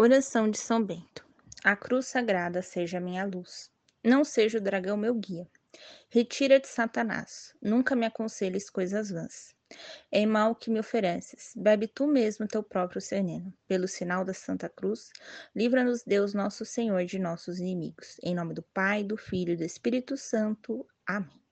Oração de São Bento. A cruz sagrada seja minha luz. Não seja o dragão meu guia. Retira de Satanás. Nunca me aconselhes coisas vãs. Em mal que me ofereces, bebe tu mesmo teu próprio veneno. Pelo sinal da Santa Cruz, livra-nos Deus nosso Senhor de nossos inimigos. Em nome do Pai, do Filho e do Espírito Santo. Amém.